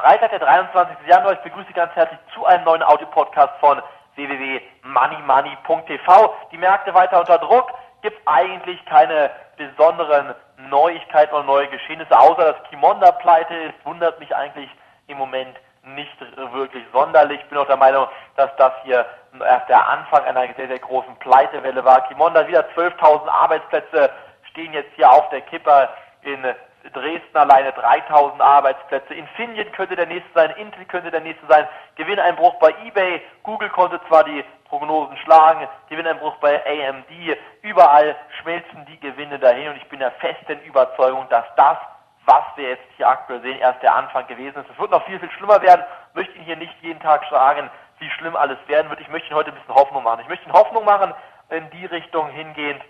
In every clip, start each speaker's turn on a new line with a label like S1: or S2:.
S1: Freitag, der 23. Januar. Ich begrüße Sie ganz herzlich zu einem neuen Audio-Podcast von www.moneymoney.tv. Die Märkte weiter unter Druck. Gibt eigentlich keine besonderen Neuigkeiten oder neue Geschehnisse, außer dass Kimonda pleite ist. Wundert mich eigentlich im Moment nicht wirklich sonderlich. Ich bin auch der Meinung, dass das hier erst der Anfang einer sehr, sehr großen Pleitewelle war. Kimonda wieder 12.000 Arbeitsplätze stehen jetzt hier auf der Kippe in Dresden alleine 3000 Arbeitsplätze. Infineon könnte der nächste sein, Intel könnte der nächste sein. Gewinneinbruch bei eBay. Google konnte zwar die Prognosen schlagen, Gewinneinbruch bei AMD. Überall schmelzen die Gewinne dahin und ich bin der festen Überzeugung, dass das, was wir jetzt hier aktuell sehen, erst der Anfang gewesen ist. Es wird noch viel, viel schlimmer werden. Ich möchte Ihnen hier nicht jeden Tag sagen, wie schlimm alles werden wird. Ich möchte Ihnen heute ein bisschen Hoffnung machen. Ich möchte Ihnen Hoffnung machen in die Richtung hingehend,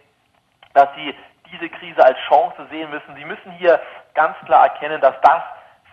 S1: dass Sie diese Krise als Chance sehen müssen. Sie müssen hier ganz klar erkennen, dass das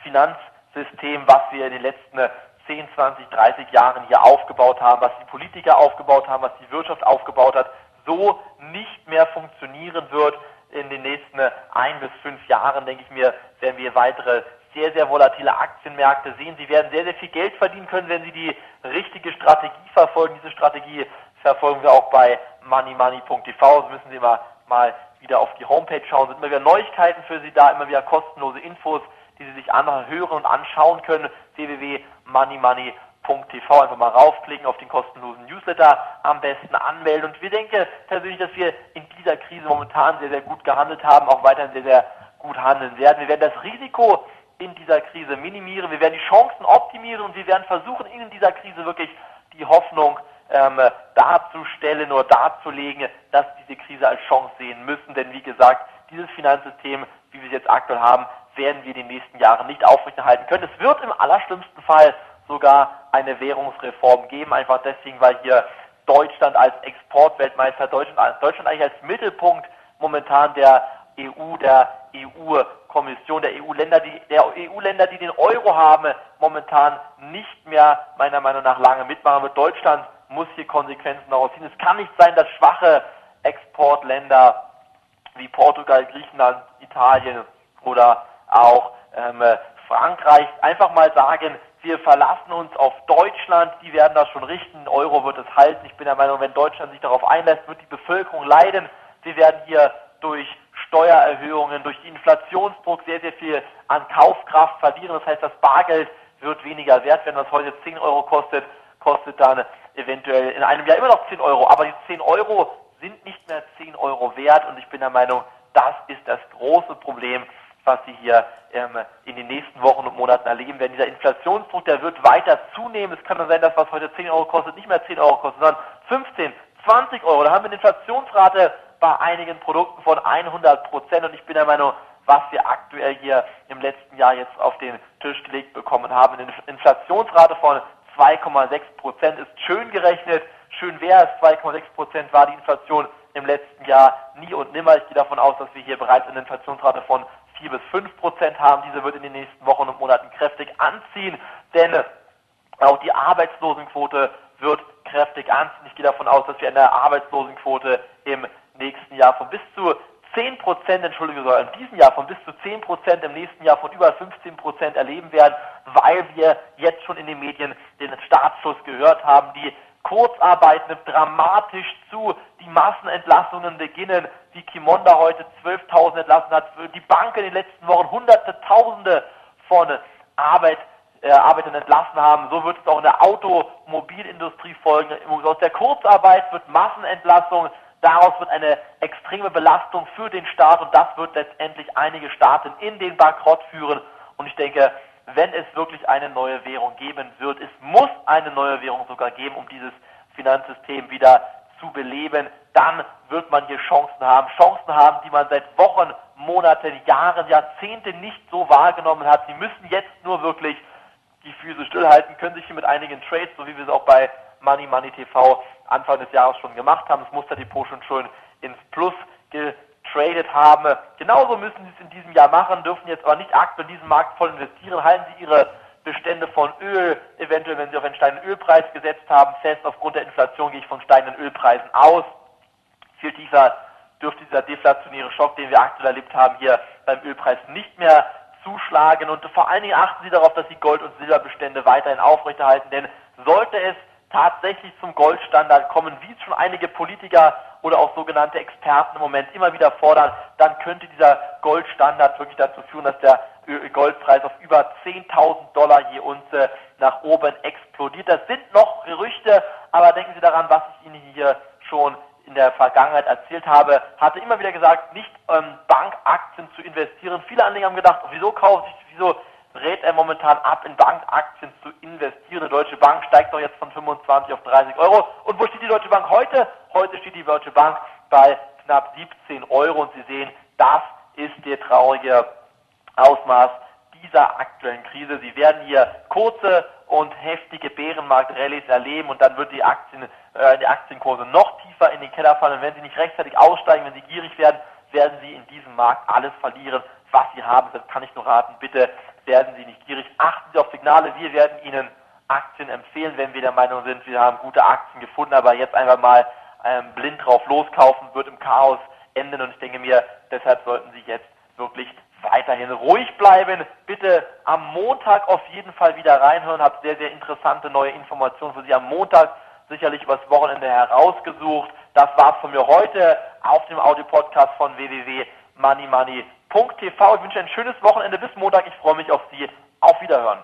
S1: Finanzsystem, was wir in den letzten 10, 20, 30 Jahren hier aufgebaut haben, was die Politiker aufgebaut haben, was die Wirtschaft aufgebaut hat, so nicht mehr funktionieren wird. In den nächsten ein bis fünf Jahren, denke ich mir, werden wir weitere sehr, sehr volatile Aktienmärkte sehen. Sie werden sehr, sehr viel Geld verdienen können, wenn Sie die richtige Strategie verfolgen. Diese Strategie verfolgen wir auch bei moneymoney.tv. Das müssen Sie mal, mal wieder auf die Homepage schauen, sind immer wieder Neuigkeiten für Sie da, immer wieder kostenlose Infos, die Sie sich anhören und anschauen können. www.moneymoney.tv einfach mal raufklicken auf den kostenlosen Newsletter, am besten anmelden. Und wir denken persönlich, dass wir in dieser Krise momentan sehr, sehr gut gehandelt haben, auch weiterhin sehr, sehr gut handeln werden. Wir werden das Risiko in dieser Krise minimieren, wir werden die Chancen optimieren und wir werden versuchen, in dieser Krise wirklich die Hoffnung ähm, darzustellen oder darzulegen, dass diese Krise als Chance sehen müssen. Denn wie gesagt, dieses Finanzsystem, wie wir es jetzt aktuell haben, werden wir in den nächsten Jahren nicht aufrechterhalten können. Es wird im allerschlimmsten Fall sogar eine Währungsreform geben, einfach deswegen, weil hier Deutschland als Exportweltmeister, Deutschland, Deutschland eigentlich als Mittelpunkt momentan der EU, der EU-Kommission, der EU-Länder, die, der EU-Länder, die den Euro haben, momentan nicht mehr meiner Meinung nach lange mitmachen wird. Deutschland muss hier Konsequenzen daraus ziehen. Es kann nicht sein, dass schwache Exportländer wie Portugal, Griechenland, Italien oder auch ähm, Frankreich einfach mal sagen, wir verlassen uns auf Deutschland, die werden das schon richten, Euro wird es halten. Ich bin der Meinung, wenn Deutschland sich darauf einlässt, wird die Bevölkerung leiden. Wir werden hier durch Steuererhöhungen, durch Inflationsdruck sehr, sehr viel an Kaufkraft verlieren. Das heißt, das Bargeld wird weniger wert, wenn das heute 10 Euro kostet, kostet dann eventuell in einem Jahr immer noch 10 Euro. Aber die 10 Euro sind nicht mehr 10 Euro wert und ich bin der Meinung, das ist das große Problem, was Sie hier ähm, in den nächsten Wochen und Monaten erleben werden. Dieser Inflationsdruck, der wird weiter zunehmen. Es kann nur sein, dass was heute 10 Euro kostet, nicht mehr 10 Euro kostet, sondern 15, 20 Euro. Da haben wir eine Inflationsrate bei einigen Produkten von 100 Prozent und ich bin der Meinung, was wir aktuell hier im letzten Jahr jetzt auf den Tisch gelegt bekommen haben, eine Inflationsrate von 2,6 Prozent ist schön gerechnet. Schön wäre es, 2,6 Prozent war die Inflation im letzten Jahr nie und nimmer. Ich gehe davon aus, dass wir hier bereits eine Inflationsrate von 4 bis 5 Prozent haben. Diese wird in den nächsten Wochen und Monaten kräftig anziehen, denn auch die Arbeitslosenquote wird kräftig anziehen. Ich gehe davon aus, dass wir eine Arbeitslosenquote im nächsten Jahr von bis zu 10 Prozent, entschuldige sogar, in diesem Jahr von bis zu 10 Prozent, im nächsten Jahr von über 15 Prozent erleben werden, weil wir jetzt schon in den Medien den Startschuss gehört haben. Die Kurzarbeit nimmt dramatisch zu, die Massenentlassungen beginnen, wie Kimonda heute 12.000 entlassen hat, die Banken in den letzten Wochen hunderte, tausende von Arbeit, äh, Arbeitern entlassen haben. So wird es auch in der Automobilindustrie folgen. Aus der Kurzarbeit wird Massenentlassung Daraus wird eine extreme Belastung für den Staat und das wird letztendlich einige Staaten in den Bankrott führen. Und ich denke, wenn es wirklich eine neue Währung geben wird, es muss eine neue Währung sogar geben, um dieses Finanzsystem wieder zu beleben, dann wird man hier Chancen haben. Chancen haben, die man seit Wochen, Monaten, Jahren, Jahrzehnten nicht so wahrgenommen hat. Sie müssen jetzt nur wirklich die Füße stillhalten, können sich hier mit einigen Trades, so wie wir es auch bei Money Money TV Anfang des Jahres schon gemacht haben, das Musterdepot schon schön ins Plus getradet haben. Genauso müssen Sie es in diesem Jahr machen, dürfen jetzt aber nicht aktuell in diesen Markt voll investieren. Halten Sie Ihre Bestände von Öl, eventuell wenn Sie auf einen steigenden Ölpreis gesetzt haben, fest. Aufgrund der Inflation gehe ich von steigenden Ölpreisen aus. Viel tiefer dürfte dieser deflationäre Schock, den wir aktuell erlebt haben, hier beim Ölpreis nicht mehr zuschlagen und vor allen Dingen achten Sie darauf, dass Sie Gold- und Silberbestände weiterhin aufrechterhalten, denn sollte es tatsächlich zum Goldstandard kommen, wie es schon einige Politiker oder auch sogenannte Experten im Moment immer wieder fordern, dann könnte dieser Goldstandard wirklich dazu führen, dass der Goldpreis auf über 10.000 Dollar je Unze nach oben explodiert. Das sind noch Gerüchte, aber denken Sie daran, was ich Ihnen hier schon in der Vergangenheit erzählt habe, hatte immer wieder gesagt, nicht ähm, Bankaktien zu investieren. Viele Anleger haben gedacht, wieso kauft sich, wieso rät er momentan ab, in Bankaktien zu investieren? Die Deutsche Bank steigt doch jetzt von 25 auf 30 Euro. Und wo steht die Deutsche Bank heute? Heute steht die Deutsche Bank bei knapp 17 Euro und Sie sehen, das ist der traurige Ausmaß dieser aktuellen Krise. Sie werden hier kurze und heftige Bärenmarkt-Rallyes erleben und dann wird die Aktien, äh, die Aktienkurse noch tiefer in den Keller fallen. Und wenn sie nicht rechtzeitig aussteigen, wenn sie gierig werden, werden sie in diesem Markt alles verlieren, was sie haben. Das kann ich nur raten. Bitte werden Sie nicht gierig. Achten Sie auf Signale. Wir werden Ihnen Aktien empfehlen, wenn wir der Meinung sind, wir haben gute Aktien gefunden, aber jetzt einfach mal ähm, blind drauf loskaufen, wird im Chaos enden. Und ich denke mir, deshalb sollten Sie jetzt wirklich weiterhin ruhig bleiben. Bitte am Montag auf jeden Fall wieder reinhören. Habt sehr, sehr interessante neue Informationen für Sie am Montag sicherlich übers Wochenende herausgesucht. Das war's von mir heute auf dem Audio-Podcast von www.moneymoney.tv. Ich wünsche ein schönes Wochenende bis Montag. Ich freue mich auf Sie. Auf Wiederhören.